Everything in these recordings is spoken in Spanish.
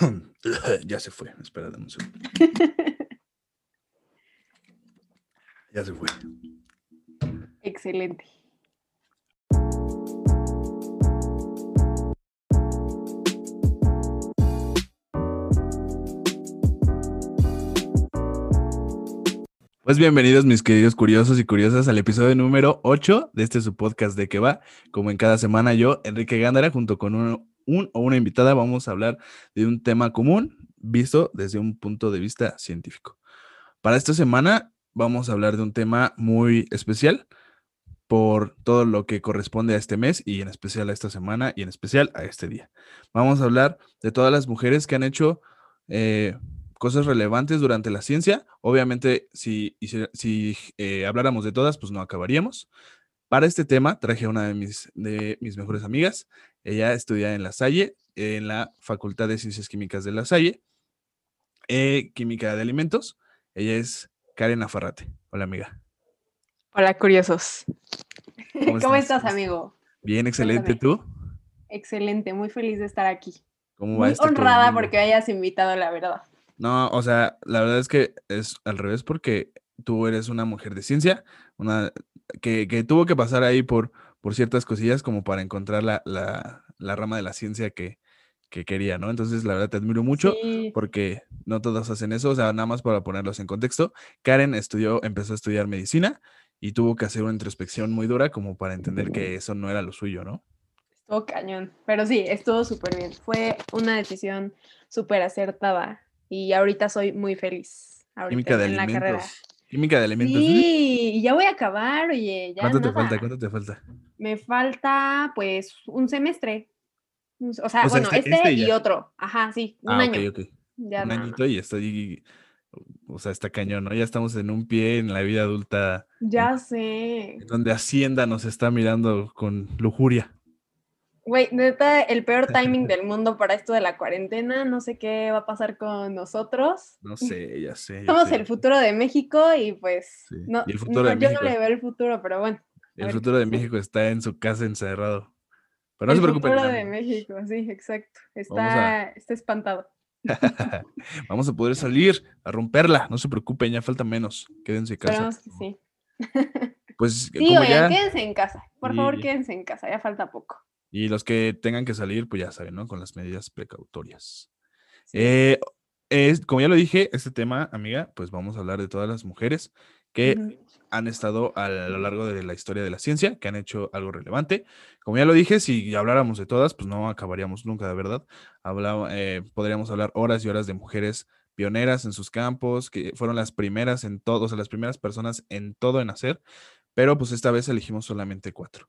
ya se fue, espera, un segundo. ya se fue. Excelente. Pues bienvenidos mis queridos curiosos y curiosas al episodio número 8 de este su podcast de que va. Como en cada semana yo, Enrique Gándara, junto con un, un, o una invitada, vamos a hablar de un tema común visto desde un punto de vista científico. Para esta semana vamos a hablar de un tema muy especial por todo lo que corresponde a este mes y en especial a esta semana y en especial a este día. Vamos a hablar de todas las mujeres que han hecho eh, cosas relevantes durante la ciencia. Obviamente, si, si eh, habláramos de todas, pues no acabaríamos. Para este tema traje a una de mis, de mis mejores amigas. Ella estudia en La Salle, en la Facultad de Ciencias Químicas de La Salle, eh, Química de Alimentos. Ella es Karen Afarrate. Hola, amiga. Hola, curiosos. ¿Cómo, estás? amigo? Bien, excelente. ¿Tú? Excelente, muy feliz de estar aquí. ¿Cómo va muy este honrada porque hayas invitado, la verdad. No, o sea, la verdad es que es al revés porque tú eres una mujer de ciencia, una que, que tuvo que pasar ahí por, por ciertas cosillas como para encontrar la, la, la rama de la ciencia que, que quería, ¿no? Entonces, la verdad te admiro mucho porque no todos hacen eso, o sea, nada más para ponerlos en contexto. Karen estudió, empezó a estudiar medicina y tuvo que hacer una introspección muy dura como para entender que eso no era lo suyo, ¿no? Estuvo cañón, pero sí, estuvo súper bien. Fue una decisión súper acertada y ahorita soy muy feliz. Química de alimentos. Química de alimentos. Sí, y ya voy a acabar, oye. Ya ¿Cuánto te falta? ¿Cuánto te falta? Me falta, pues, un semestre. O sea, bueno, este, este y otro. Ajá, sí, un ah, año. Un añito y estoy, o sea, está cañón, ¿no? Ya estamos en un pie en la vida adulta. Ya sé. Donde Hacienda nos está mirando con lujuria. Güey, neta, el peor timing del mundo para esto de la cuarentena. No sé qué va a pasar con nosotros. No sé, ya sé. Somos el futuro de México y pues. No, el futuro de yo no le veo el futuro, pero bueno. El futuro de México está en su casa encerrado. Pero no se preocupen. El futuro de México, sí, exacto. Está, está espantado. Vamos a poder salir a romperla. No se preocupen, ya falta menos. Quédense en casa. sí. Pues, sí, oigan, quédense en casa. Por favor, quédense en casa. Ya falta poco. Y los que tengan que salir, pues ya saben, ¿no? Con las medidas precautorias. Eh, es, como ya lo dije, este tema, amiga, pues vamos a hablar de todas las mujeres que han estado a lo largo de la historia de la ciencia, que han hecho algo relevante. Como ya lo dije, si habláramos de todas, pues no acabaríamos nunca, de verdad. Eh, podríamos hablar horas y horas de mujeres pioneras en sus campos, que fueron las primeras en todo, o sea, las primeras personas en todo en hacer, pero pues esta vez elegimos solamente cuatro.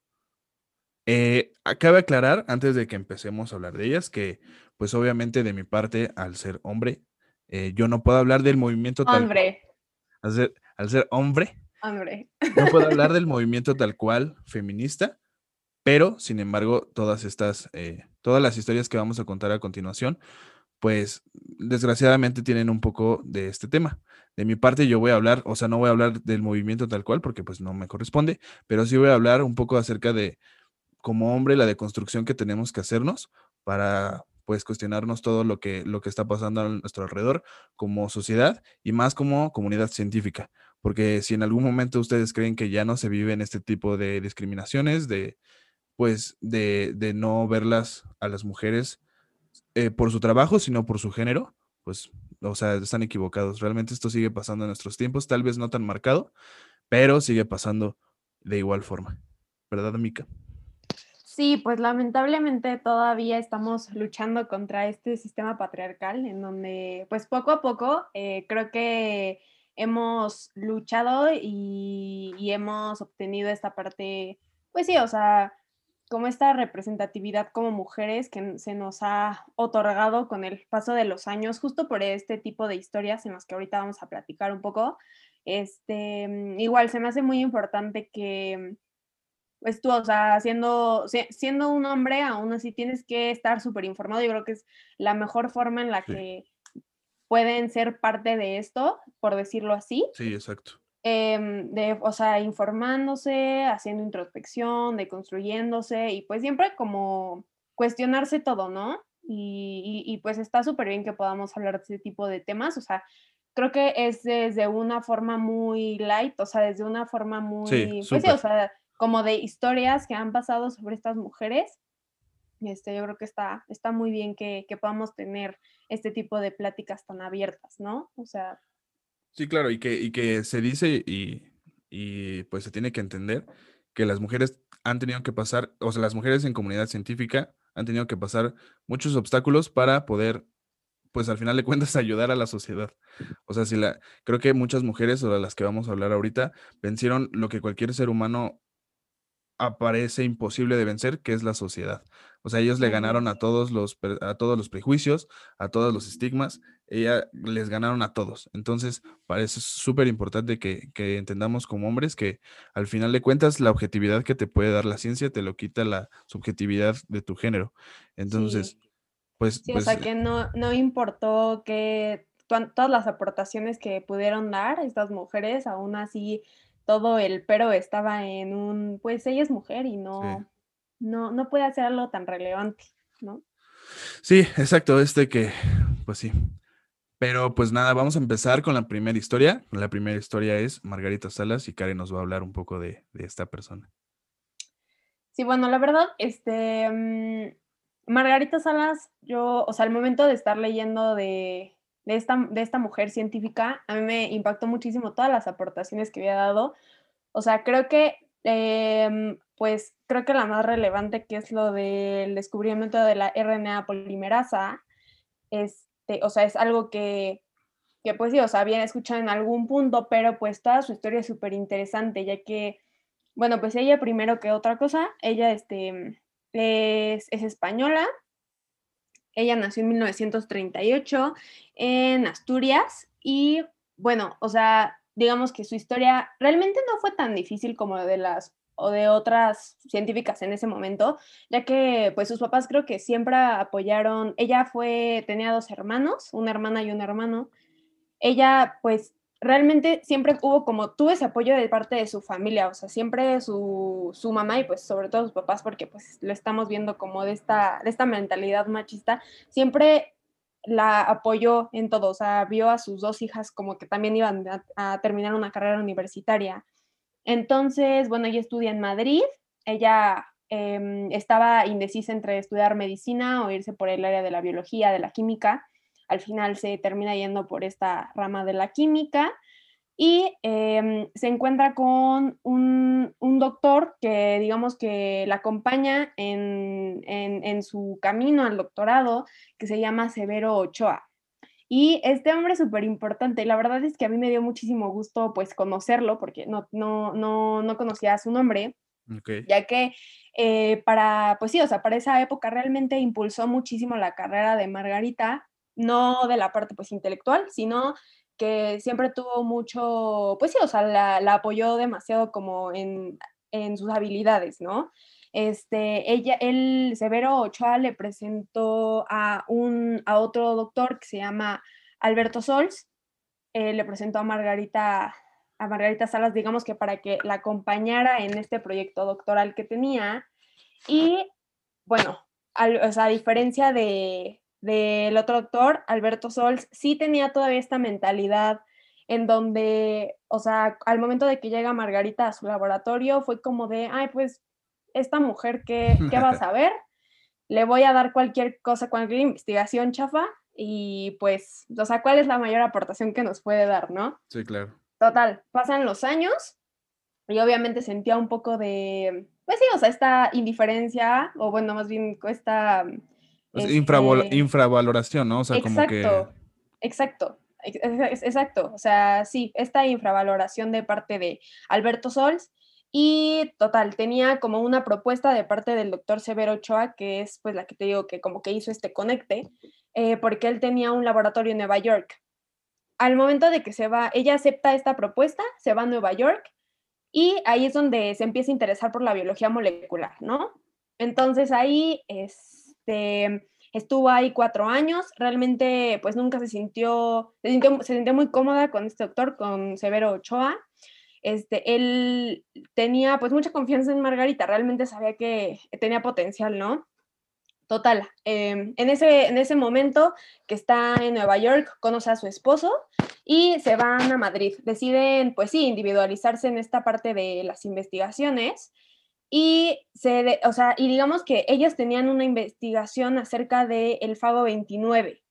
Eh, cabe aclarar, antes de que empecemos a hablar de ellas, que pues obviamente de mi parte, al ser hombre, eh, yo no puedo hablar del movimiento hombre. Al ser, al ser hombre, hombre. no puedo hablar del movimiento tal cual feminista, pero sin embargo, todas estas, eh, todas las historias que vamos a contar a continuación, pues desgraciadamente tienen un poco de este tema. De mi parte yo voy a hablar, o sea, no voy a hablar del movimiento tal cual porque pues no me corresponde, pero sí voy a hablar un poco acerca de como hombre la deconstrucción que tenemos que hacernos para pues cuestionarnos todo lo que, lo que está pasando a nuestro alrededor como sociedad y más como comunidad científica. Porque si en algún momento ustedes creen que ya no se vive en este tipo de discriminaciones, de pues de, de no verlas a las mujeres eh, por su trabajo, sino por su género, pues, o sea, están equivocados. Realmente esto sigue pasando en nuestros tiempos, tal vez no tan marcado, pero sigue pasando de igual forma. ¿Verdad, Mika? Sí, pues lamentablemente todavía estamos luchando contra este sistema patriarcal en donde pues poco a poco eh, creo que hemos luchado y, hemos obtenido esta parte, pues sí, o sea, como esta representatividad como mujeres que se nos ha otorgado con el paso de los años, justo por este tipo de historias en las que ahorita vamos a platicar un poco. Este, mm, igual se me hace muy importante que pues tú, o sea, siendo, siendo un hombre, aún así tienes que estar súper informado. Yo creo que es la mejor forma en la que pueden ser parte de esto, por decirlo así. Sí, exacto. Em, de, o sea, informándose, haciendo introspección, deconstruyéndose y pues siempre como cuestionarse todo, ¿no? y, pues está súper bien que podamos hablar de ese tipo de temas, o sea, creo que es desde una forma muy light, o sea, desde una forma muy, pues o sea, como de historias que han pasado sobre estas mujeres. Este, yo creo que está, está muy bien que, que podamos tener este tipo de pláticas tan abiertas, ¿no? O sea. Sí, claro, y que, y que se dice y, y pues se tiene que entender que las mujeres han tenido que pasar, o sea, las mujeres en comunidad científica han tenido que pasar muchos obstáculos para poder, pues al final de cuentas, ayudar a la sociedad. O sea, si la, creo que muchas mujeres, o las que vamos a hablar ahorita, vencieron lo que cualquier ser humano aparece imposible de vencer, que es la sociedad. O sea, ellos le ganaron a todos los, a todos los prejuicios, a todos los estigmas, ella les ganaron a todos. Entonces, parece súper importante que, entendamos como hombres que al final de cuentas la objetividad que te puede dar la ciencia te lo quita la subjetividad de tu género. Entonces, pues... Sí, o sea, pues, que no, no importó que todas las aportaciones que pudieron dar estas mujeres, aún así todo el pero estaba en un, pues ella es mujer y no, no, no puede hacer algo tan relevante, ¿no? Sí, exacto, este que, pues sí. Pero pues nada, vamos a empezar con la primera historia. La primera historia es Margarita Salas y Karen nos va a hablar un poco de, esta persona. Sí, bueno, la verdad, este, mm, Margarita Salas, yo, o sea, al momento de estar leyendo de, de esta, de esta mujer científica, a mí me impactó muchísimo todas las aportaciones que había dado. O sea, creo que, em, pues, creo que la más relevante, que es lo del descubrimiento de la RNA polimerasa, este, o sea, es algo que, que, pues sí, o sea, habían escuchado en algún punto, pero pues toda su historia es súper interesante, ya que, bueno, pues ella primero que otra cosa, ella, este, es, es española, ella nació en 1938 en Asturias y bueno, o sea, digamos que su historia realmente no fue tan difícil como de las o de otras científicas en ese momento, ya que pues sus papás creo que siempre apoyaron, ella fue, tenía dos hermanos, una hermana y un hermano, ella pues realmente siempre hubo como, tuvo ese apoyo de parte de su familia, o sea, siempre su, su, mamá y pues sobre todo sus papás, porque pues lo estamos viendo como de esta, de esta mentalidad machista, siempre la apoyó en todo, o sea, vio a sus dos hijas como que también iban a, terminar una carrera universitaria. Entonces, bueno, ella estudia en Madrid, ella em, estaba indecisa entre estudiar medicina o irse por el área de la biología, de la química, al final se termina yendo por esta rama de la química y em, se encuentra con un, doctor que digamos que la acompaña en, en, su camino al doctorado, que se llama Severo Ochoa. Y este hombre es súper importante. La verdad es que a mí me dio muchísimo gusto pues conocerlo porque no, no, no, no conocía su nombre. Ya que eh, para, pues sí, o sea, para esa época realmente impulsó muchísimo la carrera de Margarita, no de la parte pues intelectual, sino que siempre tuvo mucho, pues sí, o sea, la, apoyó demasiado como en, sus habilidades, ¿no? Este, ella, el Severo Ochoa le presentó a un, a otro doctor que se llama Alberto Sols, eh, le presentó a Margarita, a Margarita Salas, digamos que para que la acompañara en este proyecto doctoral que tenía. Y bueno, o sea, a diferencia de, del otro doctor, Alberto Sols, sí tenía todavía esta mentalidad en donde, o sea, al momento de que llega Margarita a su laboratorio, fue como de, ay, pues, esta mujer, ¿qué, qué va a saber? Le voy a dar cualquier cosa, cualquier investigación chafa, y pues, o sea, ¿cuál es la mayor aportación que nos puede dar, no? Sí, claro. Total, pasan los años, y obviamente sentía un poco de, pues sí, o sea, esta indiferencia, o bueno, más bien esta este infravaloración, ¿no? O sea, exacto, como que... Exacto, exacto. O sea, sí, esta infravaloración de parte de Alberto Sols. Y total, tenía como una propuesta de parte del doctor Severo Ochoa, que es pues la que te digo que como que hizo este conecte, eh, porque él tenía un laboratorio en Nueva York. Al momento de que se va, ella acepta esta propuesta, se va a Nueva York y ahí es donde se empieza a interesar por la biología molecular, ¿no? Entonces ahí es este, estuvo ahí cuatro años, realmente pues nunca se sintió, se sintió, muy cómoda con este doctor, con Severo Ochoa. Este, él tenía pues mucha confianza en Margarita, realmente sabía que tenía potencial, ¿no? Total, em, en, ese, en ese momento que está en Nueva York, conoce a su esposo y se van a Madrid. Deciden, pues sí, individualizarse en esta parte de las investigaciones y, se o sea, y digamos que ellas tenían una investigación acerca del el fago 29.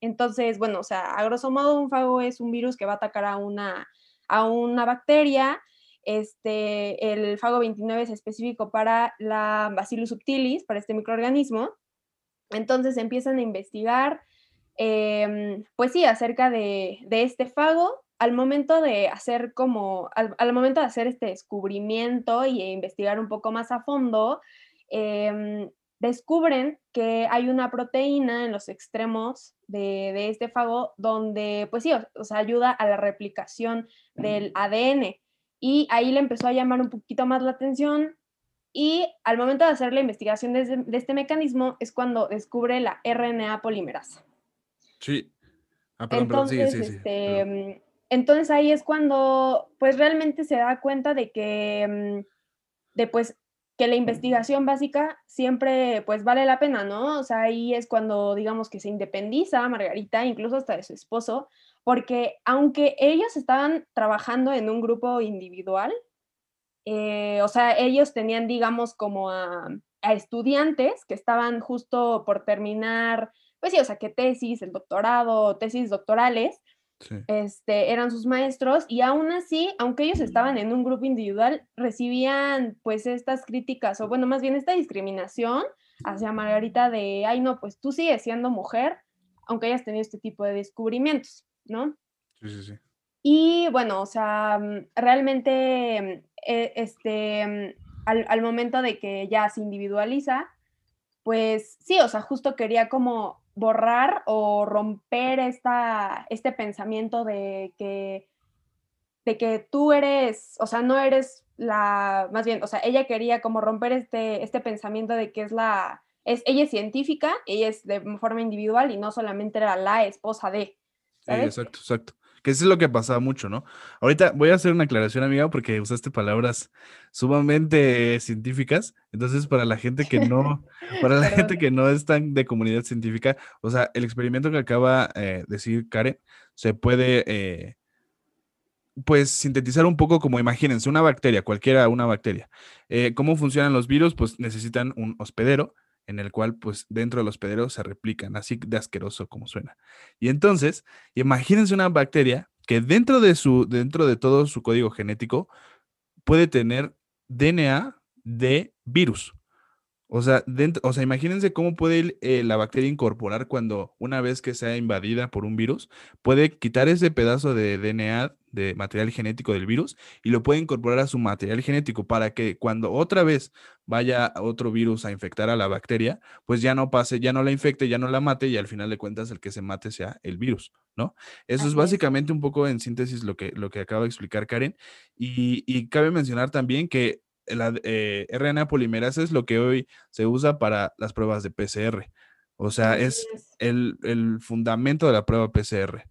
Entonces, bueno, o sea, a grosso modo un fago es un virus que va a atacar a una, a una bacteria este, el fago 29 es específico para la Bacillus subtilis, para este microorganismo. Entonces empiezan a investigar, em, pues sí, acerca de, este fago. Al momento de hacer como, al, momento de hacer este descubrimiento y investigar un poco más a fondo, em, descubren que hay una proteína en los extremos de, este fago donde, pues sí, o, sea, ayuda a la replicación del ADN y ahí le empezó a llamar un poquito más la atención y al momento de hacer la investigación de, este mecanismo es cuando descubre la RNA polimerasa. Sí. Ah, entonces, este, entonces ahí es cuando pues realmente se da cuenta de que, mm, de pues que la investigación básica siempre pues vale la pena, ¿no? O sea, ahí es cuando digamos que se independiza Margarita, incluso hasta de su esposo, porque aunque ellos estaban trabajando en un grupo individual, eh, o sea, ellos tenían, digamos, como a, estudiantes que estaban justo por terminar, pues sí, o sea, que tesis, el doctorado, tesis doctorales, este, eran sus maestros y aún así, aunque ellos estaban en un grupo individual, recibían pues estas críticas, o bueno, más bien esta discriminación hacia Margarita de, ay no, pues tú sigues siendo mujer, aunque hayas tenido este tipo de descubrimientos. ¿no? Sí, sí, sí. Y bueno, o sea, mm, realmente, mm, e, este, mm, al, momento de que ya se individualiza, pues sí, o sea, justo quería como borrar o romper esta, este pensamiento de que, de que tú eres, o sea, no eres la, más bien, o sea, ella quería como romper este, este pensamiento de que es la, es, ella es científica, ella es de forma individual y no solamente era la esposa de, exacto, exacto. Que eso es lo que pasaba mucho, ¿no? Ahorita voy a hacer una aclaración, amiga, porque usaste palabras sumamente científicas. Entonces, para la gente que no, para la gente que no es tan de comunidad científica, o sea, el experimento que acaba de eh, decir Karen se puede, eh, pues, sintetizar un poco como, imagínense, una bacteria, cualquiera una bacteria. Eh, ¿Cómo funcionan los virus? Pues necesitan un hospedero en el cual pues dentro del hospedero se replican, así de asqueroso como suena. Y entonces, imagínense una bacteria que dentro de su dentro de todo su código genético puede tener DNA de virus. O sea, dentro, o sea, imagínense cómo puede eh, la bacteria incorporar cuando una vez que sea invadida por un virus, puede quitar ese pedazo de DNA de material genético del virus y lo puede incorporar a su material genético para que cuando otra vez vaya otro virus a infectar a la bacteria, pues ya no pase, ya no la infecte, ya no la mate y al final de cuentas el que se mate sea el virus, ¿no? Eso es básicamente un poco en síntesis lo que, lo que acaba de explicar Karen. Y, y cabe mencionar también que la eh, RNA polimerasa es lo que hoy se usa para las pruebas de PCR. O sea, es, El, el, fundamento de la prueba PCR.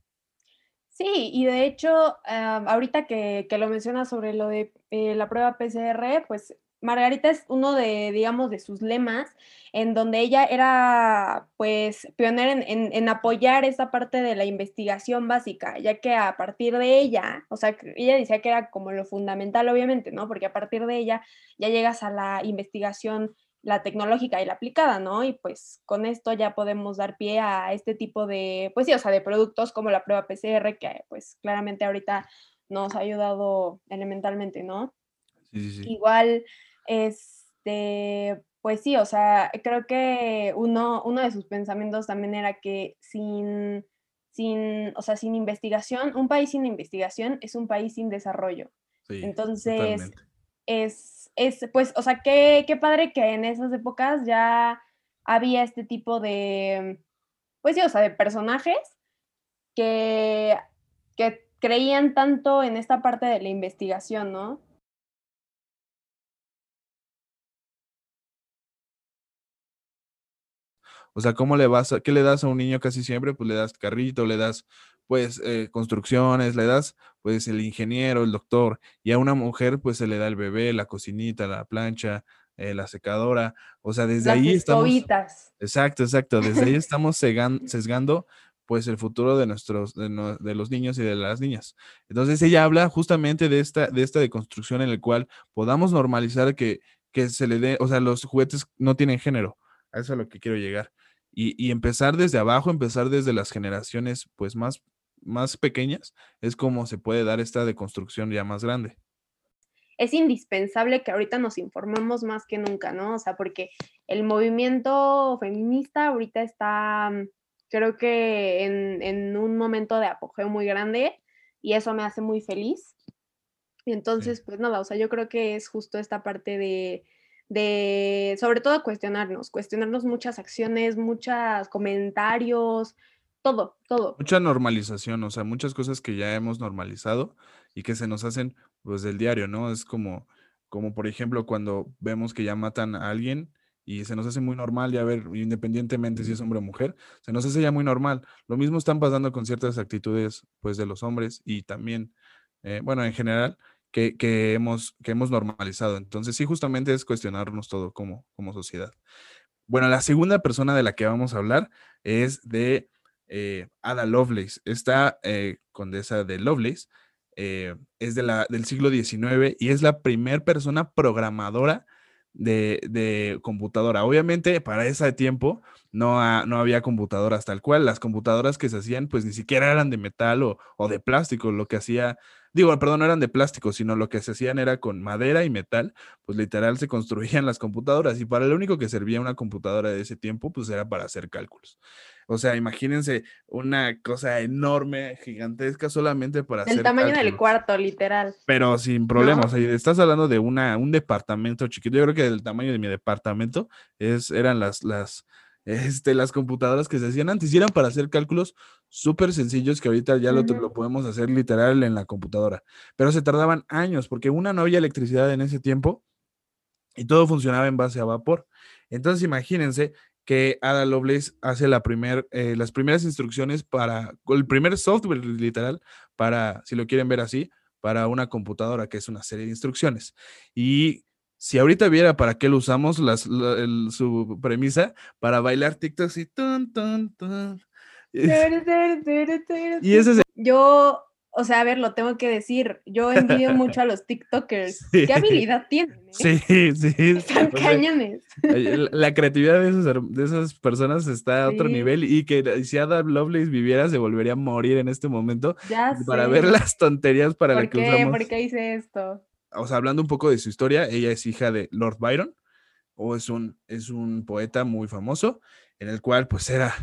Sí, y de hecho, ahorita que, que, lo mencionas sobre lo de eh, la prueba PCR, pues Margarita es uno de, digamos, de sus lemas, en donde ella era, pues, pionera en, en, apoyar esa parte de la investigación básica, ya que a partir de ella, o sea, ella decía que era como lo fundamental, obviamente, ¿no? Porque a partir de ella ya llegas a la investigación la tecnológica y la aplicada, ¿no? Y pues con esto ya podemos dar pie a este tipo de, pues sí, o sea, de productos como la prueba PCR, que pues claramente ahorita nos ha ayudado elementalmente, ¿no? Sí, sí, sí. Igual, este, pues sí, o sea, creo que uno, uno de sus pensamientos también era que sin, sin, o sea, sin investigación, un país sin investigación es un país sin desarrollo. Sí, Entonces, es es, pues, o sea, qué, qué padre que en esas épocas ya había este tipo de, pues sí, o sea, de personajes que, que creían tanto en esta parte de la investigación, ¿no? O sea, ¿cómo le vas a, qué le das a un niño casi siempre? Pues le das carrito, le das pues eh, construcciones, le das pues el ingeniero, el doctor, y a una mujer pues se le da el bebé, la cocinita, la plancha, eh, la secadora, o sea, desde ahí estamos... Exacto, exacto, desde ahí estamos sesgando pues el futuro de nuestros, de, los niños y de las niñas. Entonces ella habla justamente de esta, de esta deconstrucción en la cual podamos normalizar que, que se le dé, o sea, los juguetes no tienen género. A eso es a lo que quiero llegar. Y, y, empezar desde abajo, empezar desde las generaciones pues más, más pequeñas, es como se puede dar esta deconstrucción ya más grande es indispensable que ahorita nos informemos más que nunca, ¿no? O sea, porque el movimiento feminista ahorita está, mm, creo que en, un momento de apogeo muy grande y eso me hace muy feliz. Y entonces, pues nada, o sea, yo creo que es justo esta parte de, de, sobre todo cuestionarnos, cuestionarnos muchas acciones, muchos comentarios, todo, todo. Mucha normalización, o sea, muchas cosas que ya hemos normalizado y que se nos hacen pues del diario, ¿no? Es como, como por ejemplo cuando vemos que ya matan a alguien y se nos hace muy normal ya ver, independientemente si es hombre o mujer, se nos hace ya muy normal. Lo mismo están pasando con ciertas actitudes pues de los hombres y también, eh, bueno, en general, que, hemos, que hemos normalizado. Entonces sí, justamente es cuestionarnos todo como, como sociedad. Bueno, la segunda persona de la que vamos a hablar es de eh, Ada Lovelace, esta eh, condesa de Lovelace, eh, es de la, del siglo XIX y es la primera persona programadora de, computadora. Obviamente, para ese tiempo no, no había computadoras tal cual. Las computadoras que se hacían, pues ni siquiera eran de metal o, o, de plástico. Lo que hacía, digo, perdón, no eran de plástico, sino lo que se hacían era con madera y metal. Pues literal se construían las computadoras. Y para lo único que servía una computadora de ese tiempo, pues era para hacer cálculos. O sea, imagínense una cosa enorme, gigantesca, solamente para hacer. El tamaño del cuarto, literal. Pero sin problemas. O sea, estás hablando de una, un departamento chiquito. Yo creo que el tamaño de mi departamento es, eran las, las, este, las computadoras que se hacían antes. Y eran para hacer cálculos súper sencillos que ahorita ya lo, lo podemos hacer literal en la computadora. Pero se tardaban años porque una no había electricidad en ese tiempo y todo funcionaba en base a vapor. Entonces, imagínense que Ada Lovelace hace la primer, eh, las primeras instrucciones para, el primer software literal para, si lo quieren ver así, para una computadora, que es una serie de instrucciones. Y si ahorita viera para qué lo usamos, las, su premisa, para bailar TikTok y tun, tun, tun. y ese es Yo o sea, a ver, lo tengo que decir. Yo envidio mucho a los TikTokers. ¿Qué habilidad tienen? Eh? Sí, sí. Están cañones. La creatividad de, de esas personas está a otro nivel y que si Ada Lovelace viviera se volvería a morir en este momento ya para ver las tonterías para las que usamos. ¿Por qué hice esto? O sea, hablando un poco de su historia, ella es hija de Lord Byron o es un, es un poeta muy famoso en el cual pues era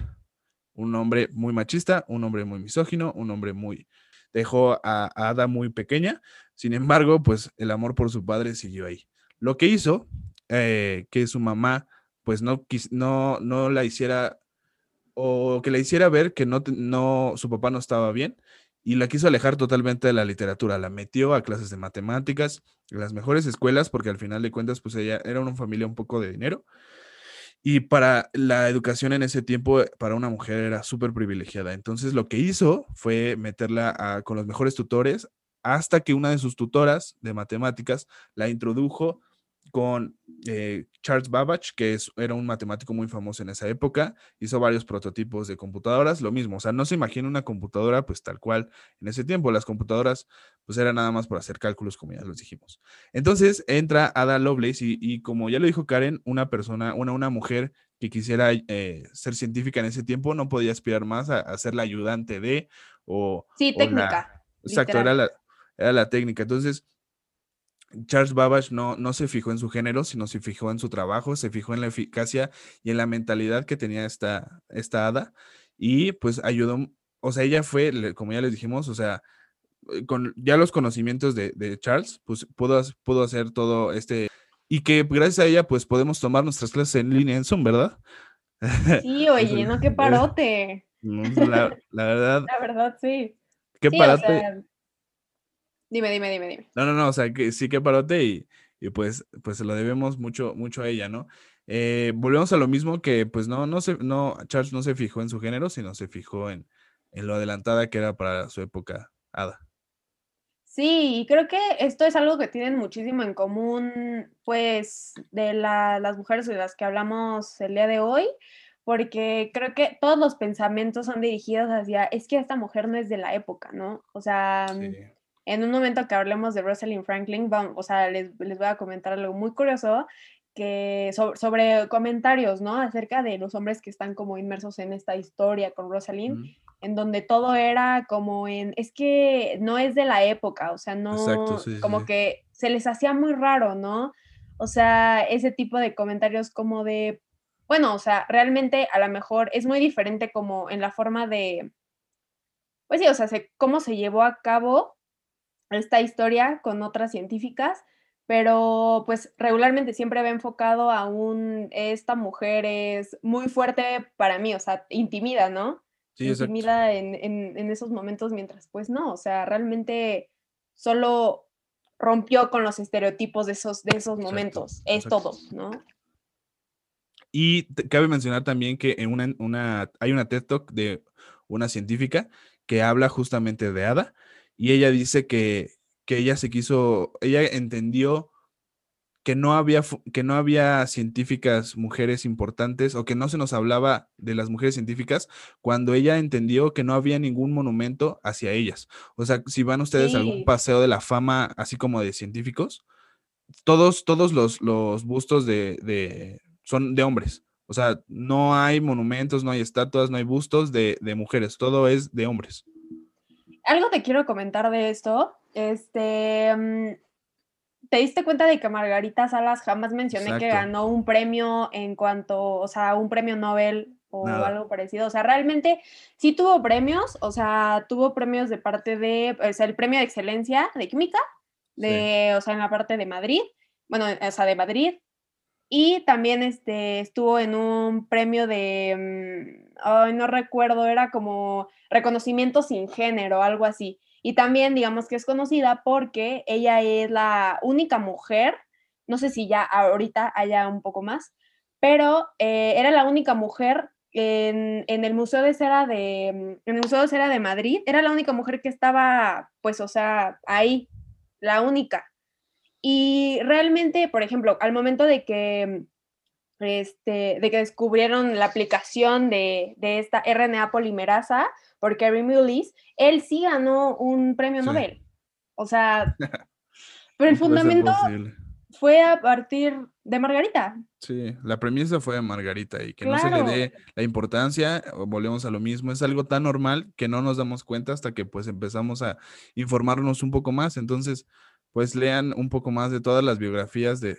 un hombre muy machista, un hombre muy misógino, un hombre muy dejó a, Ada muy pequeña, sin embargo, pues el amor por su padre siguió ahí. Lo que hizo eh, que su mamá pues no, no, no la hiciera o que le hiciera ver que no, no, su papá no estaba bien y la quiso alejar totalmente de la literatura. La metió a clases de matemáticas, en las mejores escuelas, porque al final de cuentas, pues ella era una familia un poco de dinero y para la educación en ese tiempo, eh, para una mujer era súper privilegiada. Entonces lo que hizo fue meterla con los mejores tutores hasta que una de sus tutoras de matemáticas la introdujo con eh, Charles Babbage, que es, era un matemático muy famoso en esa época, hizo varios prototipos de computadoras, lo mismo, o sea, no se imagina una computadora pues tal cual en ese tiempo, las computadoras pues eran nada más para hacer cálculos, como ya los dijimos. Entonces entra Ada Lovelace y, como ya lo dijo Karen, una persona, una, una mujer que quisiera eh, ser científica en ese tiempo no podía aspirar más a, ser la ayudante de o... Sí, técnica. exacto, era la, era la técnica. Entonces, Charles Babbage no, no se fijó en su género, sino se fijó en su trabajo, se fijó en la eficacia y en la mentalidad que tenía esta, esta hada y pues ayudó, o sea, ella fue, como ya les dijimos, o sea, eh, con ya los conocimientos de, Charles, pues pudo, pudo hacer todo este, y que gracias a ella pues podemos tomar nuestras clases en línea en Zoom, ¿verdad? Sí, oye, no, qué parote. La, verdad. La verdad, sí. Qué parote. Dime, dime, dime, dime. No, no, no, o sea, que sí que parote y, y pues, pues se lo debemos mucho, mucho a ella, ¿no? Eh, volvemos a lo mismo que, pues no, no se, no, Charles no se fijó en su género, sino se fijó en, en lo adelantada que era para su época Ada. Sí, y creo que esto es algo que tienen muchísimo en común, pues, de las mujeres de las que hablamos el día de hoy, porque creo que todos los pensamientos son dirigidos hacia, es que esta mujer no es de la época, ¿no? O sea, en un momento que hablemos de Rosalind Franklin, vamos, o sea, les, les, voy a comentar algo muy curioso, que sobre, comentarios, ¿no? Acerca de los hombres que están como inmersos en esta historia con Rosalind, en donde todo era como en, es que no es de la época, o sea, no, como que se les hacía muy raro, ¿no? O sea, ese tipo de comentarios como de, bueno, o sea, realmente a lo mejor es muy diferente como en la forma de, pues sí, o sea, cómo se llevó a cabo esta historia con otras científicas, pero pues regularmente siempre había enfocado a un, esta mujer es muy fuerte para mí, o sea, intimida, ¿no? Sí, intimida en, en, esos momentos, mientras pues no, o sea, realmente solo rompió con los estereotipos de esos, de esos momentos, es todo, ¿no? Y cabe mencionar también que en una, una, hay una TED Talk de una científica que habla justamente de Ada y ella dice que que ella se quiso, ella entendió que no había que no había científicas mujeres importantes o que no se nos hablaba de las mujeres científicas cuando ella entendió que no había ningún monumento hacia ellas. O sea, si van ustedes a algún paseo de la fama así como de científicos, todos todos los, los bustos de, de, son de hombres. O sea, no hay monumentos, no hay estatuas, no hay bustos de, de mujeres, todo es de hombres. Algo te quiero comentar de esto este, mm, ¿te diste cuenta de que Margarita Salas jamás mencioné que ganó un premio en cuanto, o sea, un premio Nobel o algo parecido? O sea, realmente sí tuvo premios, o sea, tuvo premios de parte de, o sea, el premio de excelencia de química, de, o sea, en la parte de Madrid, bueno, o sea, de Madrid, y también este, estuvo en un premio de, mm, ay, no recuerdo, era como reconocimiento sin género, algo así. Y también digamos que es conocida porque ella es la única mujer, no sé si ya ahorita haya un poco más, pero eh, era la única mujer en, el Museo de Cera de, en el Museo de Cera de Madrid, era la única mujer que estaba, pues, o sea, ahí, la única. Y realmente, por ejemplo, al momento de que, este, de que descubrieron la aplicación de, de esta RNA polimerasa, por Kerry Mullis, él sí ganó un premio Nobel. O sea, pero el fundamento fue a partir de Margarita. Sí, la premisa fue de Margarita y que no se le dé la importancia, volvemos a lo mismo, es algo tan normal que no nos damos cuenta hasta que pues empezamos a informarnos un poco más. Entonces, pues lean un poco más de todas las biografías de,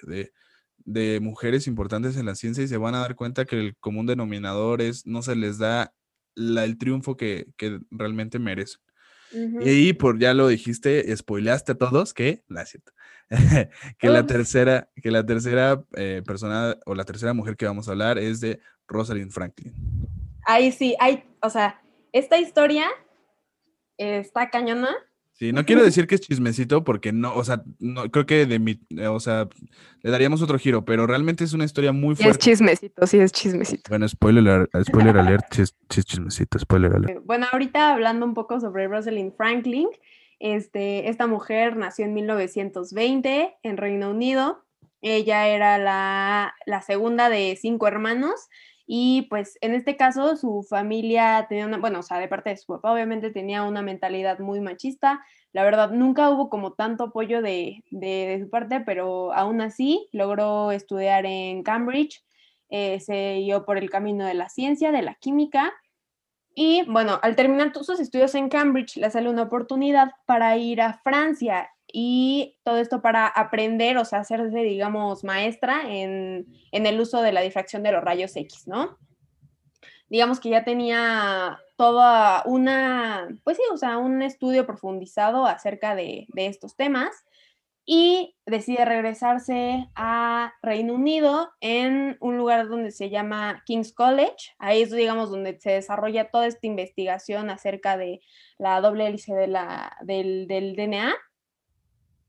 de mujeres importantes en la ciencia y se van a dar cuenta que el común denominador es no se les da el triunfo que, realmente merecen. Y por ya lo dijiste, spoileaste a todos que, la que, la tercera, que la tercera eh, persona o la tercera mujer que vamos a hablar es de Rosalind Franklin. Ahí sí, hay, o sea, esta historia está cañona Sí, no quiero decir que es chismecito porque no, o sea, no, creo que de mi, o sea, le daríamos otro giro, pero realmente es una historia muy fuerte. es chismecito, sí es chismecito. Bueno, spoiler, spoiler alert, chis, chismecito, spoiler alert. Bueno, ahorita hablando un poco sobre Rosalind Franklin, este, esta mujer nació en 1920 en Reino Unido. Ella era la, la segunda de cinco hermanos y pues en este caso su familia tenía una, bueno, o sea, de parte de su papá obviamente tenía una mentalidad muy machista. La verdad, nunca hubo como tanto apoyo de, su parte, pero aún así logró estudiar en Cambridge, eh, se dio por el camino de la ciencia, de la química. Y bueno, al terminar sus estudios en Cambridge, le sale una oportunidad para ir a Francia y todo esto para aprender, o sea, hacerse, digamos, maestra en, el uso de la difracción de los rayos X, ¿no? Digamos que ya tenía toda una, pues sí, o sea, un estudio profundizado acerca de, estos temas y decide regresarse a Reino Unido en un lugar donde se llama King's College. Ahí es, digamos, donde se desarrolla toda esta investigación acerca de la doble hélice de la, del, del DNA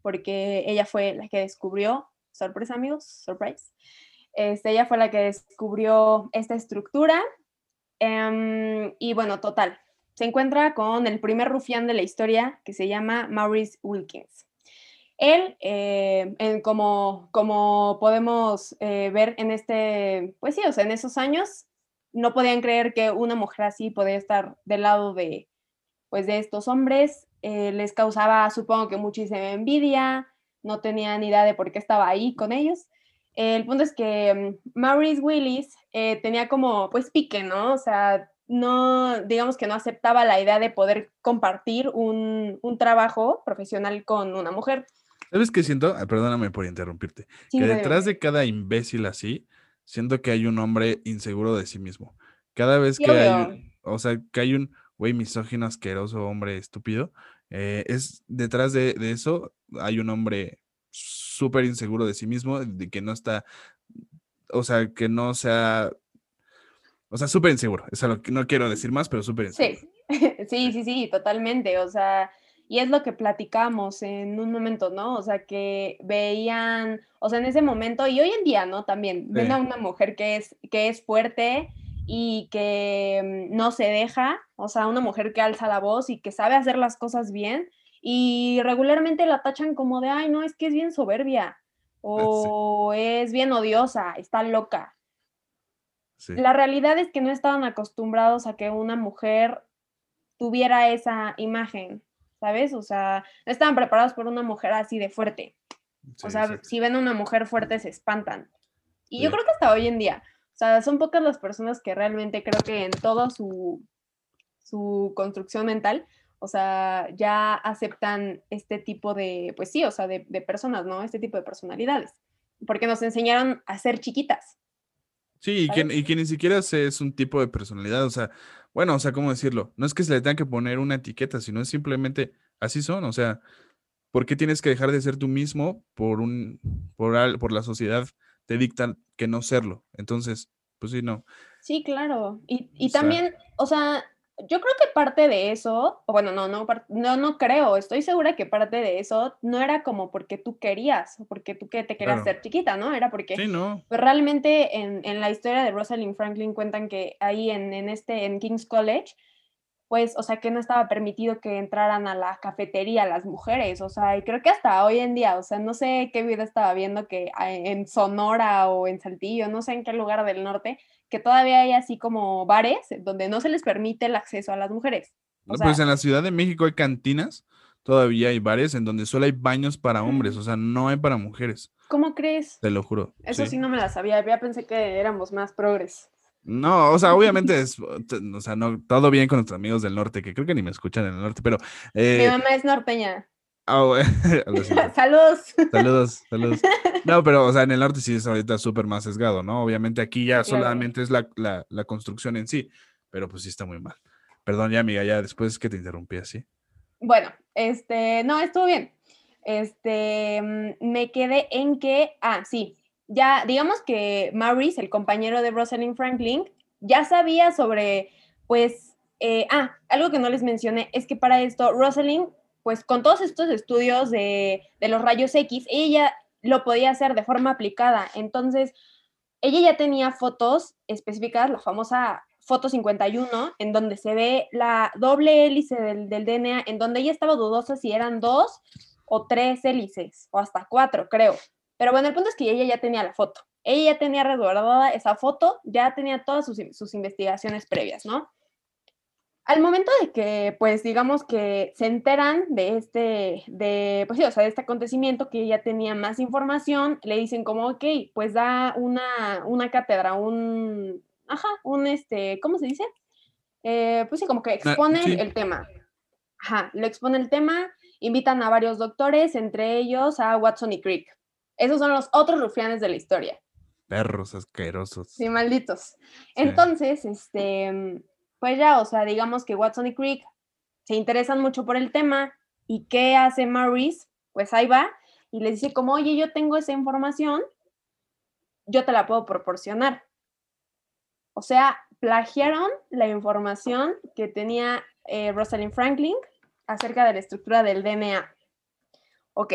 porque ella fue la que descubrió, sorpresa amigos, surprise, este, ella fue la que descubrió esta estructura. Em, y bueno, total, se encuentra con el primer rufián de la historia que se llama Maurice Wilkins. Él, eh, como, como podemos eh, ver en este, pues sí, o sea, en esos años, no podían creer que una mujer así podía estar del lado de, pues, de estos hombres. Eh, les causaba, supongo que muchísima envidia, no tenían idea de por qué estaba ahí con ellos. El punto es que mm, Maurice Willis tenía como, pues, pique, ¿no? O sea, no, digamos que no aceptaba la idea de poder compartir un, trabajo profesional con una mujer. ¿Sabes qué siento? perdóname por interrumpirte. que detrás de cada imbécil así, siento que hay un hombre inseguro de sí mismo. Cada vez que hay, o sea, que hay un güey misógino, asqueroso, hombre estúpido, eh, es detrás de, de, eso hay un hombre súper inseguro de sí mismo, de que no está, o sea, que no sea o sea, súper inseguro. Eso lo que no quiero decir más, pero súper inseguro. Sí. sí, sí, totalmente. O sea, y es lo que platicamos en un momento, ¿no? O sea, que veían, o sea, en ese momento, y hoy en día, ¿no? También ven a una mujer que es, que es fuerte y que mm, no se deja, o sea, una mujer que alza la voz y que sabe hacer las cosas bien, y regularmente la tachan como de, ay, no, es que es bien soberbia, o es bien odiosa, está loca. La realidad es que no estaban acostumbrados a que una mujer tuviera esa imagen, ¿sabes? O sea, no estaban preparados por una mujer así de fuerte. o sea, si ven a una mujer fuerte se espantan. Y yo creo que hasta hoy en día, o sea, son pocas las personas que realmente creo que en toda su, su construcción mental, o sea, ya aceptan este tipo de, pues sí, o sea, de, de personas, ¿no? Este tipo de personalidades. Porque nos enseñaron a ser chiquitas. Sí, y que, y que, ni siquiera es un tipo de personalidad, o sea, bueno, o sea, ¿cómo decirlo? No es que se le tenga que poner una etiqueta, sino es simplemente así son, o sea, ¿por qué tienes que dejar de ser tú mismo por un, por, por la sociedad te dictan que no serlo? Entonces, pues sí, no. Sí, claro. Y, y también, o sea, yo creo que parte de eso, o bueno, no, no, no, no creo, estoy segura que parte de eso no era como porque tú querías, o porque tú que te querías ser chiquita, ¿no? Era porque sí, no. Pues, realmente en, en, la historia de Rosalind Franklin cuentan que ahí en, en, este, en King's College, pues, o sea, que no estaba permitido que entraran a la cafetería las mujeres, o sea, y creo que hasta hoy en día, o sea, no sé qué video estaba viendo que en Sonora o en Saltillo, no sé en qué lugar del norte, que todavía hay así como bares donde no se les permite el acceso a las mujeres. pues en la Ciudad de México hay cantinas, todavía hay bares en donde solo hay baños para hombres, o sea, no hay para mujeres. ¿Cómo crees? Te lo juro. Eso sí, no me la sabía, ya pensé que éramos más progres. No, o sea, obviamente es, o sea, no, todo bien con nuestros amigos del norte, que creo que ni me escuchan en el norte, pero... Eh, Mi mamá es norteña. Ah, saludos. Saludos, saludos. No, pero, o sea, en el norte sí es ahorita súper más sesgado, ¿no? Obviamente aquí ya solamente es la, la, construcción en sí, pero pues sí está muy mal. Perdón, ya, amiga, ya después que te interrumpí así. Bueno, este, no, estuvo bien. Este, mm, me quedé en que, ah, sí, ya, digamos que Maurice, el compañero de Rosalind Franklin, ya sabía sobre, pues, eh, ah, algo que no les mencioné es que para esto Rosalind pues con todos estos estudios de, los rayos X, ella lo podía hacer de forma aplicada. Entonces, ella ya tenía fotos específicas, la famosa foto 51, en donde se ve la doble hélice del, DNA, en donde ella estaba dudosa si eran dos o tres hélices, o hasta cuatro, creo. Pero bueno, el punto es que ella ya tenía la foto. Ella ya tenía resguardada esa foto, ya tenía todas sus, sus investigaciones previas, ¿no? Al momento de que, pues, digamos que se enteran de este, de, pues sí, o sea, de este acontecimiento, que ella tenía más información, le dicen como, ok, pues da una, una cátedra, un, ajá, un, este, ¿cómo se dice? Eh, pues sí, como que expone el tema. Ajá, lo expone el tema, invitan a varios doctores, entre ellos a Watson y Crick. Esos son los otros rufianes de la historia. Perros asquerosos. Sí, malditos. Entonces, este pues ya, o sea, digamos que Watson y Crick se interesan mucho por el tema y ¿qué hace Maurice? Pues ahí va y le dice como, oye, yo tengo esa información, yo te la puedo proporcionar. O sea, plagiaron la información que tenía eh, Rosalind Franklin acerca de la estructura del DNA. Ok.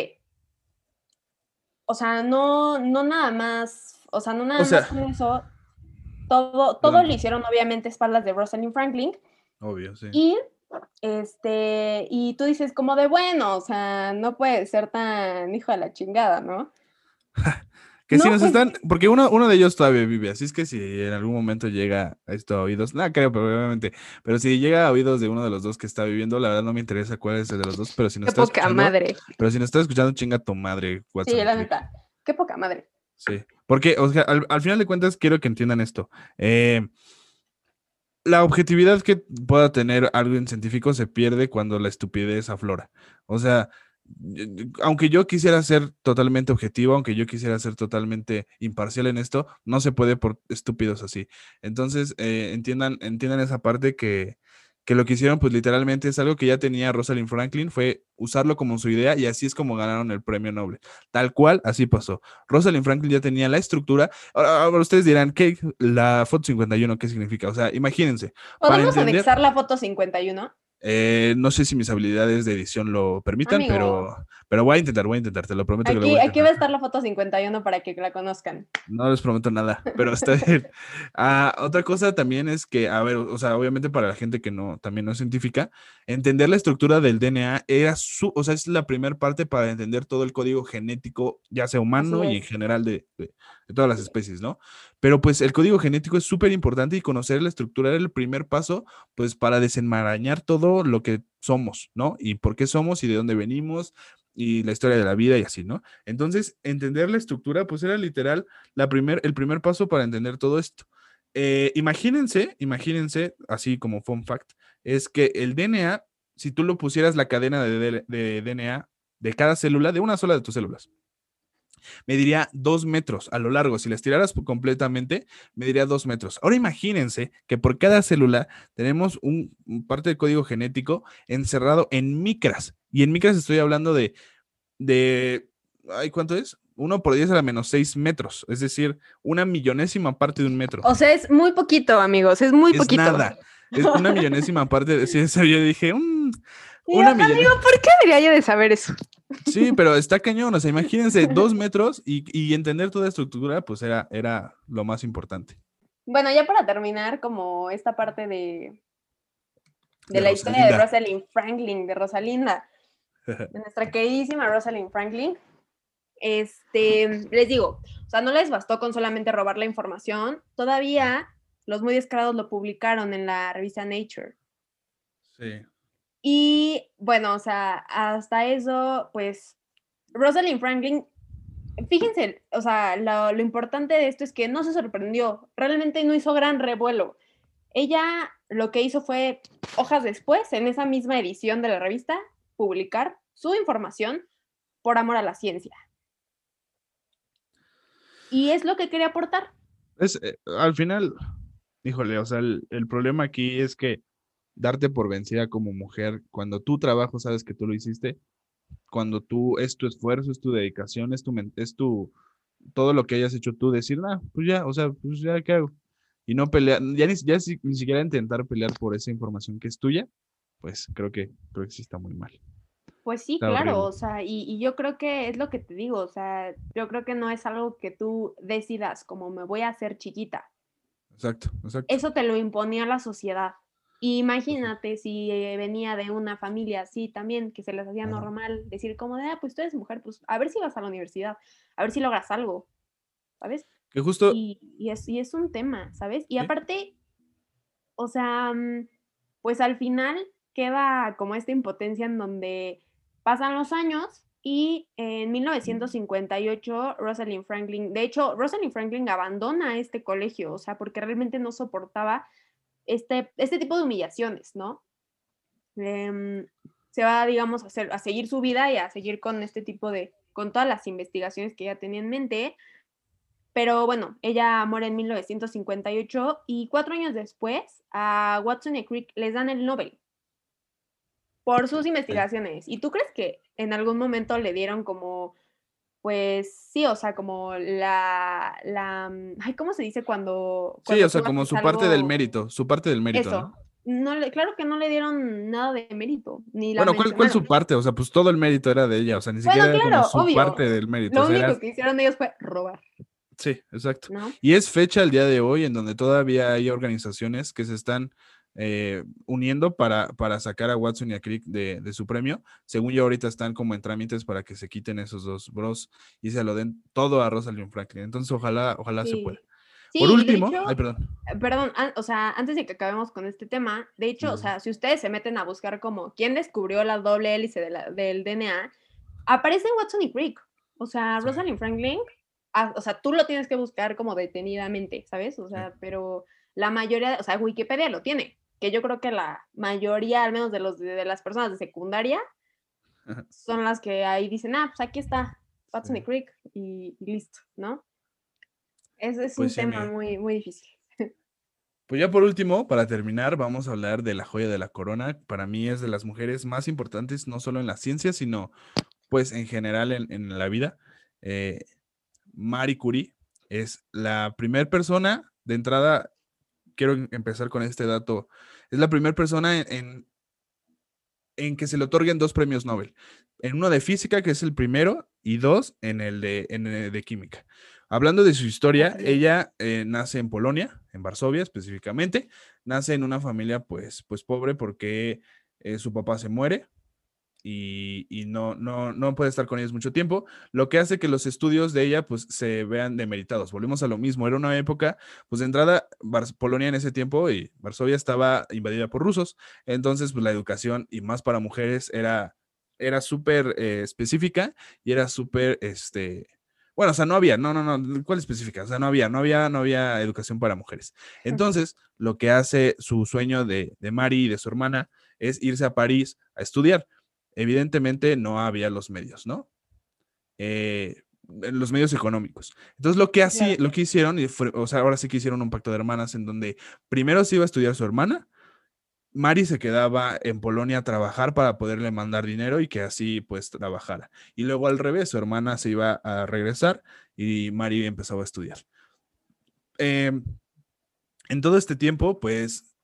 O sea, no, no nada más, o sea, no nada más con eso, todo, todo lo hicieron obviamente espaldas de Rosalind Franklin. Obvio, sí. Y Este, y tú dices como de bueno, o sea, no puede ser tan hijo de la chingada, ¿no? que si nos pues están, porque uno, uno de ellos todavía vive, así es que si en algún momento llega a esto a oídos, nada creo, pero obviamente, pero si llega a oídos de uno de los dos que está viviendo, la verdad no me interesa cuál es el de los dos, pero si nos Qué poca madre. Pero si nos está escuchando, chinga tu madre, WhatsApp. Sí, la neta. Qué poca madre. Sí, porque, o sea, al, al final de cuentas quiero que entiendan esto. Eh, la objetividad que pueda tener algo en científico se pierde cuando la estupidez aflora. O sea, aunque yo quisiera ser totalmente objetivo, aunque yo quisiera ser totalmente imparcial en esto, no se puede por estúpidos así. Entonces, eh, entiendan, entiendan esa parte que, que lo que hicieron, pues literalmente es algo que ya tenía Rosalind Franklin, fue usarlo como su idea y así es como ganaron el premio Nobel. Tal cual, así pasó. Rosalind Franklin ya tenía la estructura. Ahora, ustedes dirán, ¿qué la foto 51 qué significa? O sea, imagínense. ¿Podemos anexar la foto 51? Eh, no sé si mis habilidades de edición lo permitan, pero, pero voy a intentar, voy a intentar, te lo prometo. Aquí, que lo voy a, aquí va a estar la foto 51 para que la conozcan. No les prometo nada, pero está bien. Ah, otra cosa también es que, a ver, o sea, obviamente para la gente que no, también no es científica, entender la estructura del DNA era su, o sea, es la primera parte para entender todo el código genético, ya sea humano y en general de, de, todas las especies, ¿no? Pero pues el código genético es súper importante y conocer la estructura era el primer paso, pues para desenmarañar todo lo que somos, ¿no? Y por qué somos y de dónde venimos y la historia de la vida y así, ¿no? Entonces, entender la estructura, pues era literal la primer, el primer paso para entender todo esto. Eh, imagínense, imagínense, así como fun fact, es que el DNA, si tú lo pusieras la cadena de, de DNA de cada célula, de una sola de tus células, mediría dos metros a lo largo. Si la estiraras completamente, mediría dos metros. Ahora imagínense que por cada célula tenemos un, parte del código genético encerrado en micras. Y en micras estoy hablando de, de, ay, ¿cuánto es? Uno por 10 a la menos 6 metros, es decir, una millonésima parte de un metro. O sea, es muy poquito, amigos, es muy poquito. Nada, es una millonésima parte. De, eso yo dije, mm, una amigo, ¿por qué debería yo de saber eso? Sí, pero está cañón, o sea, imagínense dos metros y, entender toda estructura, pues era, era lo más importante. Bueno, ya para terminar, como esta parte de, de, la historia de Rosalind Franklin, de Rosalinda, de nuestra queridísima Rosalind Franklin, este, les digo, o sea, no les bastó con solamente robar la información, todavía los muy descarados lo publicaron en la revista Nature. Sí. Y bueno, o sea, hasta eso, pues, Rosalind Franklin, fíjense, o sea, lo, importante de esto es que no se sorprendió, realmente no hizo gran revuelo. Ella lo que hizo fue, hojas después, en esa misma edición de la revista, publicar su información por amor a la ciencia. Y es lo que quería aportar. Es, eh, al final, híjole, o sea, el problema aquí es que darte por vencida como mujer, cuando tu trabajo sabes que tú lo hiciste, cuando tú es tu esfuerzo, es tu dedicación, es tu, es tu, todo lo que hayas hecho tú, decir, ah, pues ya, o sea, pues ya, ¿qué hago? Y no pelear, ya ni, ya ni siquiera intentar pelear por esa información que es tuya, pues creo que, creo que sí está muy mal. Pues sí, claro, o sea, y, y, yo creo que es lo que te digo, o sea, yo creo que no es algo que tú decidas como me voy a hacer chiquita. Exacto, exacto. Eso te lo imponía la sociedad. Imagínate si eh, venía de una familia así también, que se les hacía normal decir como de, ah, pues tú eres mujer, pues a ver si vas a la universidad, a ver si logras algo, ¿sabes? Que justo... Y, es, y es un tema, ¿sabes? Y aparte, o sea, mm, pues al final queda como esta impotencia en donde pasan los años y en 1958 Rosalind Franklin, de hecho, Rosalind Franklin abandona este colegio, o sea, porque realmente no soportaba este, este tipo de humillaciones, ¿no? Em, se va, digamos, a, hacer, a seguir su vida y a seguir con este tipo de, con todas las investigaciones que ella tenía en mente. Pero bueno, ella muere en 1958 y cuatro años después a Watson y Crick les dan el Nobel por sus investigaciones. ¿Y tú crees que en algún momento le dieron como pues sí, o sea, como la, la, mm, ay, ¿cómo se dice cuando? sí, o sea, como su parte del mérito, su parte del mérito, Eso. ¿no? claro que no le dieron nada de mérito. Ni bueno, ¿cuál, ¿cuál, su parte? O sea, pues todo el mérito era de ella, o sea, ni siquiera era como su parte del mérito. Lo único que hicieron ellos fue robar. Sí, exacto. Y es fecha el día de hoy en donde todavía hay organizaciones que se están eh, uniendo para, para sacar a Watson y a Crick de, su premio. Según yo, ahorita están como en trámites para que se quiten esos dos bros y se lo den todo a Rosalind Franklin. Entonces, ojalá, ojalá se pueda. Por último, ay, perdón. Eh, perdón, o sea, antes de que acabemos con este tema, de hecho, o sea, si ustedes se meten a buscar como quién descubrió la doble hélice del DNA, aparecen Watson y Crick. O sea, Rosalind Franklin, ah, o sea, tú lo tienes que buscar como detenidamente, ¿sabes? O sea, pero la mayoría, o sea, Wikipedia lo tiene, que yo creo que la mayoría, al menos de, los, de, las personas de secundaria, son las que ahí dicen, ah, pues aquí está Watson y Crick y listo, ¿no? Es, es un pues tema muy, muy difícil. Pues ya por último, para terminar, vamos a hablar de la joya de la corona. Para mí es de las mujeres más importantes, no solo en la ciencia, sino pues en general en, la vida. Eh, Marie Curie es la primera persona, de entrada, quiero em, empezar con este dato, es la primera persona en, en, que se le otorguen dos premios Nobel. En uno de física, que es el primero, y dos en el de, en el de química. Hablando de su historia, ella eh, nace en Polonia, en Varsovia específicamente. Nace en una familia pues, pues pobre porque eh, su papá se muere y, no, no, no, puede estar con ellos mucho tiempo, lo que hace que los estudios de ella pues se vean demeritados. Volvemos a lo mismo, era una época, pues de entrada, Polonia en ese tiempo y Varsovia estaba invadida por rusos, entonces pues la educación y más para mujeres era, era súper eh, específica y era súper, este, bueno, o sea, no había, no, no, no, ¿cuál específica? O sea, no había, no había, no había educación para mujeres. Entonces, lo que hace su sueño de, de Mari y de su hermana es irse a París a estudiar. Evidentemente no había los medios, ¿no? Eh, los medios económicos. Entonces, lo que, así, lo que hicieron, o sea, ahora sí que hicieron un pacto de hermanas en donde primero se iba a estudiar su hermana Mari se quedaba en Polonia a trabajar para poderle mandar dinero y que así pues trabajara. Y luego al revés, su hermana se iba a regresar y Mari empezaba a estudiar. Em, en todo este tiempo, pues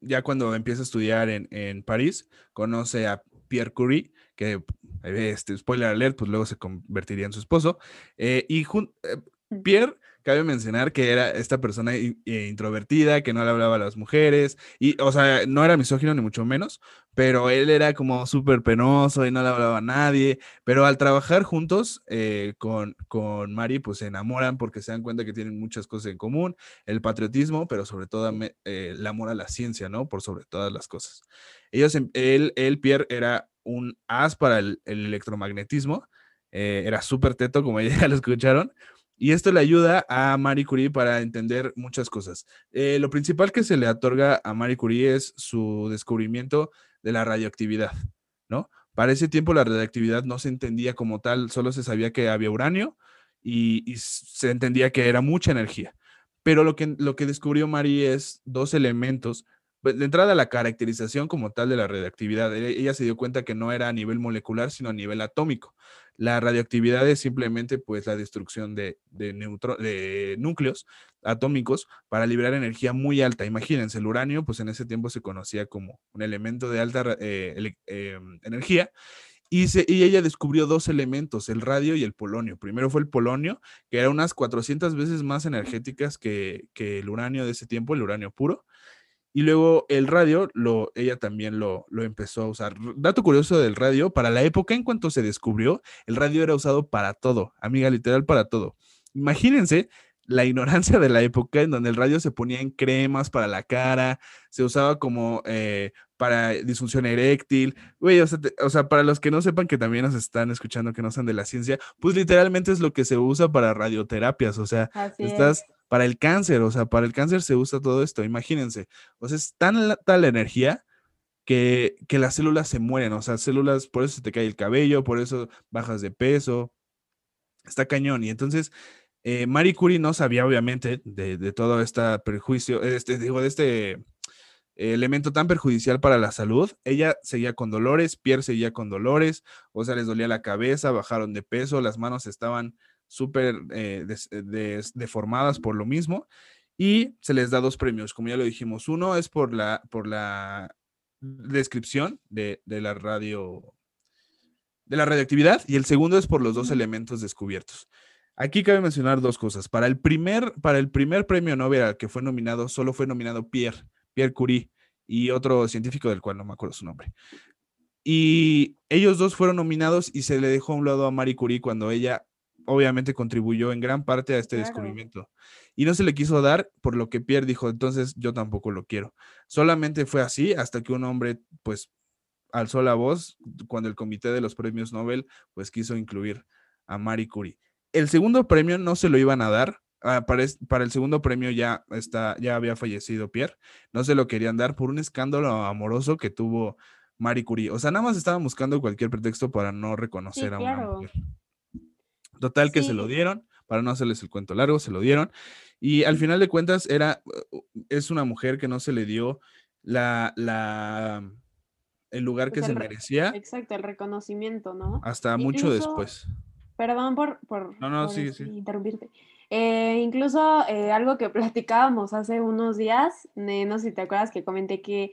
ya cuando empieza a estudiar en, París, conoce a Pierre Curie, que, este, spoiler alert, pues luego se convertiría en su esposo. Eh, y eh, Pierre cabe mencionar que era esta persona eh, introvertida, que no le hablaba a las mujeres, y, o sea, no era misógino ni mucho menos, pero él era como súper penoso y no le hablaba a nadie, pero al trabajar juntos eh, con, con Mari, pues se enamoran porque se dan cuenta que tienen muchas cosas en común, el patriotismo, pero sobre todo eh, el amor a la ciencia, ¿no? Por sobre todas las cosas. Ellos, em, él, él Pierre, era un as para el, electromagnetismo, era súper teto, como ya lo escucharon, y esto le ayuda a Marie Curie para entender muchas cosas. Eh, lo principal que se le otorga a Marie Curie es su descubrimiento de la radioactividad, ¿no? Para ese tiempo la radioactividad no se entendía como tal, solo se sabía que había uranio y, se entendía que era mucha energía. Pero lo que, lo que descubrió Marie es dos elementos pues, de entrada la caracterización como tal de la radioactividad. E, ella se dio cuenta que no era a nivel molecular, sino a nivel atómico. La radioactividad es simplemente pues la destrucción de, de, núcleos atómicos para liberar energía muy alta. Imagínense, el uranio pues en ese tiempo se conocía como un elemento de alta eh, em, energía y, y, ella descubrió dos elementos, el radio y el polonio. Primero fue el polonio, que era unas 400 veces más energéticas que, que, el uranio de ese tiempo, el uranio puro. Y luego el radio, lo, ella también lo, lo, empezó a usar. Dato curioso del radio, para la época en cuanto se descubrió, el radio era usado para todo, amiga, literal para todo. Imagínense la ignorancia de la época en donde el radio se ponía en cremas para la cara, se usaba como eh, para disfunción eréctil. Güey, o, sea, para los que no sepan que también nos están escuchando que no sean de la ciencia, pues literalmente es lo que se usa para radioterapias, o sea, estás para el cáncer, o sea, para el cáncer se usa todo esto, imagínense. O sea, es tan la, tal energía que, que las células se mueren, o sea, células, por eso se te cae el cabello, por eso bajas de peso, está cañón. Y entonces, eh, Marie Curie no sabía, obviamente, de, todo este perjuicio, este, digo, de este elemento tan perjudicial para la salud. Ella seguía con dolores, Pierre seguía con dolores, o sea, les dolía la cabeza, bajaron de peso, las manos estaban súper eh, eh, deformadas por lo mismo. Y se les da dos premios, como ya lo dijimos. Uno es por la, por la descripción de, la radio de la radioactividad y el segundo es por los dos elementos descubiertos. Aquí cabe mencionar dos cosas. Para el primer, para el primer premio Nobel al que fue nominado, solo fue nominado Pierre, Pierre Curie, y otro científico del cual no me acuerdo su nombre. Y ellos dos fueron nominados y se le dejó a un lado a Marie Curie cuando ella obviamente contribuyó en gran parte a este descubrimiento. Y no se le quiso dar, por lo que Pierre dijo, entonces yo tampoco lo quiero. Solamente fue así hasta que un hombre, pues, alzó la voz cuando el comité de los premios Nobel, pues, quiso incluir a Marie Curie. El segundo premio no se lo iban a dar. Ah, para, para, el segundo premio ya, está, ya había fallecido Pierre. No se lo querían dar por un escándalo amoroso que tuvo Marie Curie. O sea, nada más estaban buscando cualquier pretexto para no reconocer a una mujer. Total que se lo dieron, para no hacerles el cuento largo, se lo dieron. Y al final de cuentas era, es una mujer que no se le dio la, la, el lugar pues que se merecía. Exacto, el reconocimiento, ¿no? Hasta mucho después. Perdón por, por, interrumpirte. Eh, incluso eh, algo que platicábamos hace unos días, no sé si te acuerdas que comenté que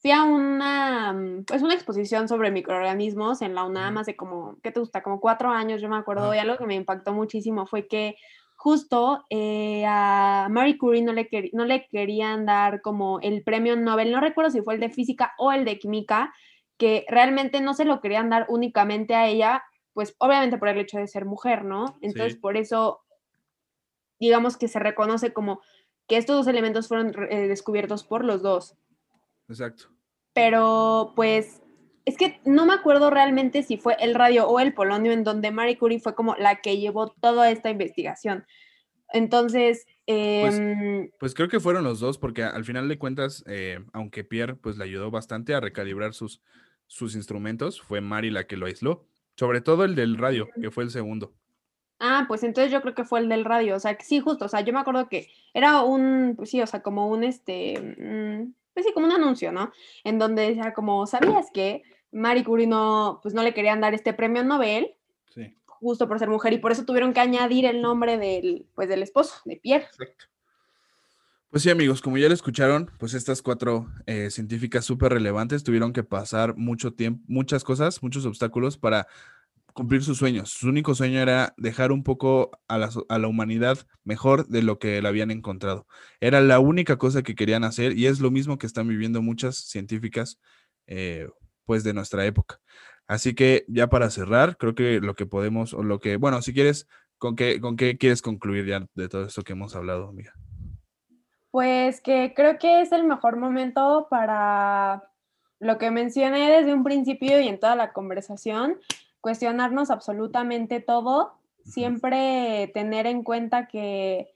fui a una, mm, pues una exposición sobre microorganismos en la UNAM hace como, ¿qué te gusta? Como cuatro años, yo me acuerdo, y algo que me impactó muchísimo fue que justo eh, a Marie Curie no le, no le querían dar como el premio Nobel, no recuerdo si fue el de física o el de química, que realmente no se lo querían dar únicamente a ella, pues obviamente por el hecho de ser mujer, ¿no? Entonces por eso, digamos que se reconoce como que estos dos elementos fueron eh, descubiertos por los dos. Exacto. Pero pues es que no me acuerdo realmente si fue el radio o el polonio en donde Marie Curie fue como la que llevó toda esta investigación. Entonces, pues, em, pues, creo que fueron los dos, porque al final de cuentas, eh, aunque Pierre pues le ayudó bastante a recalibrar sus, sus instrumentos, fue Mari la que lo aisló. Sobre todo el del radio, que fue el segundo. Ah, pues entonces yo creo que fue el del radio. O sea, que sí, justo. O sea, yo me acuerdo que era un, pues sí, o sea, como un este. Mm, pues sí, como un anuncio, ¿no? En donde decía como, ¿sabías que Marie Curie no, pues no le querían dar este premio Nobel? Sí. Justo por ser mujer y por eso tuvieron que añadir el nombre del, pues del esposo, de Pierre. Exacto. Pues sí, amigos, como ya lo escucharon, pues estas cuatro eh, científicas súper relevantes tuvieron que pasar mucho tiempo, muchas cosas, muchos obstáculos para cumplir sus sueños. Su único sueño era dejar un poco a la, humanidad mejor de lo que la habían encontrado. Era la única cosa que querían hacer y es lo mismo que están viviendo muchas científicas eh, pues de nuestra época. Así que ya para cerrar, creo que lo que podemos, o lo que, bueno, si quieres, ¿con qué, con qué quieres concluir ya de todo esto que hemos hablado, amiga? Pues que creo que es el mejor momento para lo que mencioné desde un principio y en toda la conversación, cuestionarnos absolutamente todo, siempre tener en cuenta que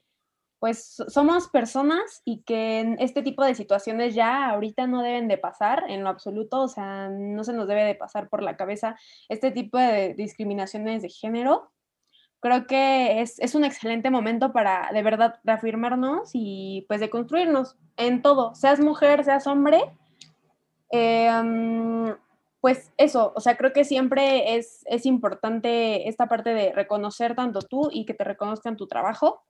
pues somos personas y que en este tipo de situaciones ya ahorita no deben de pasar en lo absoluto, o sea, no se nos debe de pasar por la cabeza este tipo de discriminaciones de género. Creo que es, un excelente momento para de verdad reafirmarnos y pues de construirnos en todo, seas mujer, seas hombre. Eh, pues eso, o sea, creo que siempre es, es importante esta parte de reconocer tanto tú y que te reconozcan tu trabajo.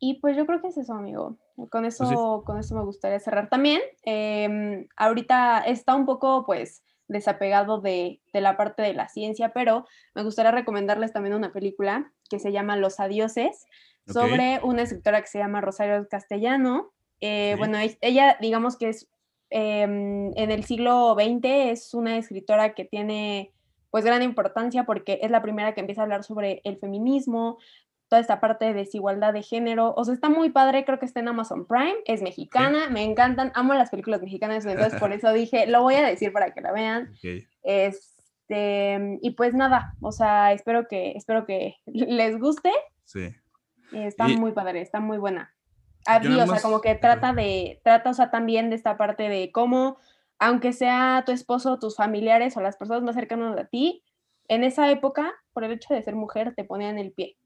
Y pues yo creo que es eso, amigo. Con pues eso, con eso me gustaría cerrar. También, em, ahorita está un poco, pues, desapegado de, de, la parte de la ciencia, pero me gustaría recomendarles también una película que se llama Los Adioses, sobre una escritora que se llama Rosario Castellano. Eh, bueno, ella, digamos que es Em, en el siglo XX es una escritora que tiene pues gran importancia porque es la primera que empieza a hablar sobre el feminismo, toda esta parte de desigualdad de género. O sea, está muy padre, creo que está en Amazon Prime, es mexicana, me encantan, amo las películas mexicanas, entonces por eso dije, lo voy a decir para que la vean. Este, y pues nada, o sea, espero que, espero que les guste. Sí. Está muy padre, está muy buena o sea, como que trata de, trata, o sea, también de esta parte de cómo, aunque sea tu esposo, tus familiares o las personas más cercanas a ti, en esa época, por el hecho de ser mujer, te ponían el pie.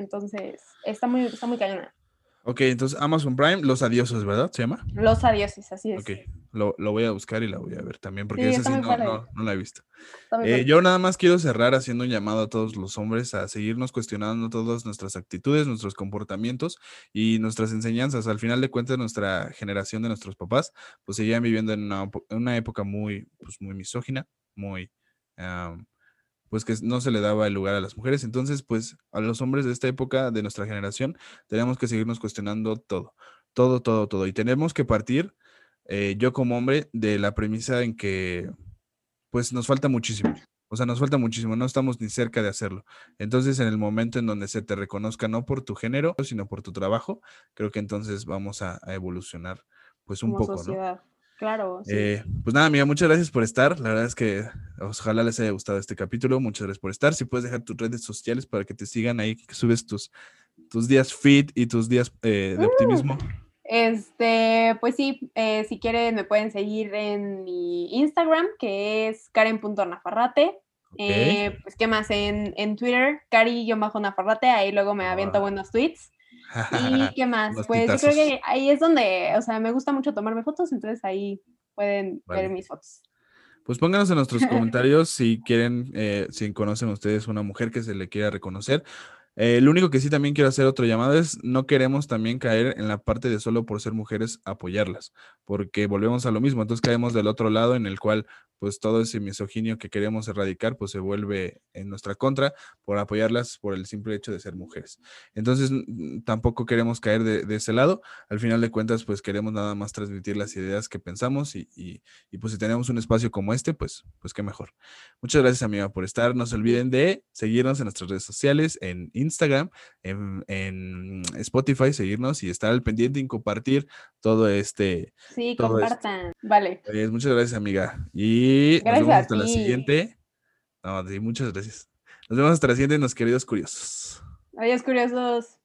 Entonces, está muy, está muy cañona. Ok, entonces Amazon Prime, Los Adioses, ¿verdad? ¿Se llama? Los Adioses, así es. Ok, lo, voy a buscar y la voy a ver también, porque esa sí no, no, la he visto. Eh, yo nada más quiero cerrar haciendo un llamado a todos los hombres a seguirnos cuestionando todas nuestras actitudes, nuestros comportamientos y nuestras enseñanzas. Al final de cuentas, nuestra generación de nuestros papás, pues seguían viviendo en una, época muy, pues, muy misógina, muy pues que no se le daba el lugar a las mujeres. Entonces, pues a los hombres de esta época, de nuestra generación, tenemos que seguirnos cuestionando todo, todo, todo, todo. Y tenemos que partir eh, yo como hombre, de la premisa en que pues nos falta muchísimo. O sea, nos falta muchísimo, no estamos ni cerca de hacerlo. Entonces, en el momento en donde se te reconozca no por tu género, sino por tu trabajo, creo que entonces vamos a, evolucionar pues un poco, sociedad. Claro. Eh, pues nada, amiga, muchas gracias por estar. La verdad es que ojalá les haya gustado este capítulo. Muchas gracias por estar. Si puedes dejar tus redes sociales para que te sigan ahí, que subes tus, tus días fit y tus días eh, de optimismo. Este, pues sí, eh, si quieren me pueden seguir en mi Instagram, que es karen.nafarrate. Eh, pues, ¿qué más? En, en Twitter, cari-nafarrate, ahí luego me aviento ah. buenos tweets. ¿Y qué más? pues yo creo que ahí es donde, o sea, me gusta mucho tomarme fotos, entonces ahí pueden ver mis fotos. Pues pónganos en nuestros comentarios si quieren, eh, si conocen ustedes una mujer que se le quiera reconocer eh, lo único que sí también quiero hacer otro llamado es, no queremos también caer en la parte de solo por ser mujeres apoyarlas, porque volvemos a lo mismo, entonces caemos del otro lado en el cual pues todo ese misoginio que queremos erradicar pues se vuelve en nuestra contra por apoyarlas por el simple hecho de ser mujeres. Entonces tampoco queremos caer de, ese lado, al final de cuentas pues queremos nada más transmitir las ideas que pensamos y, y, pues si tenemos un espacio como este pues pues qué mejor. Muchas gracias amiga por estar, no se olviden de seguirnos en nuestras redes sociales, en Instagram, en, Spotify, seguirnos y estar al pendiente y compartir todo este. Sí, compartan. Vale. Pues, muchas gracias, amiga. Y nos vemos hasta la siguiente. No, muchas gracias. Nos vemos hasta la siguiente, los queridos curiosos. Adiós, curiosos.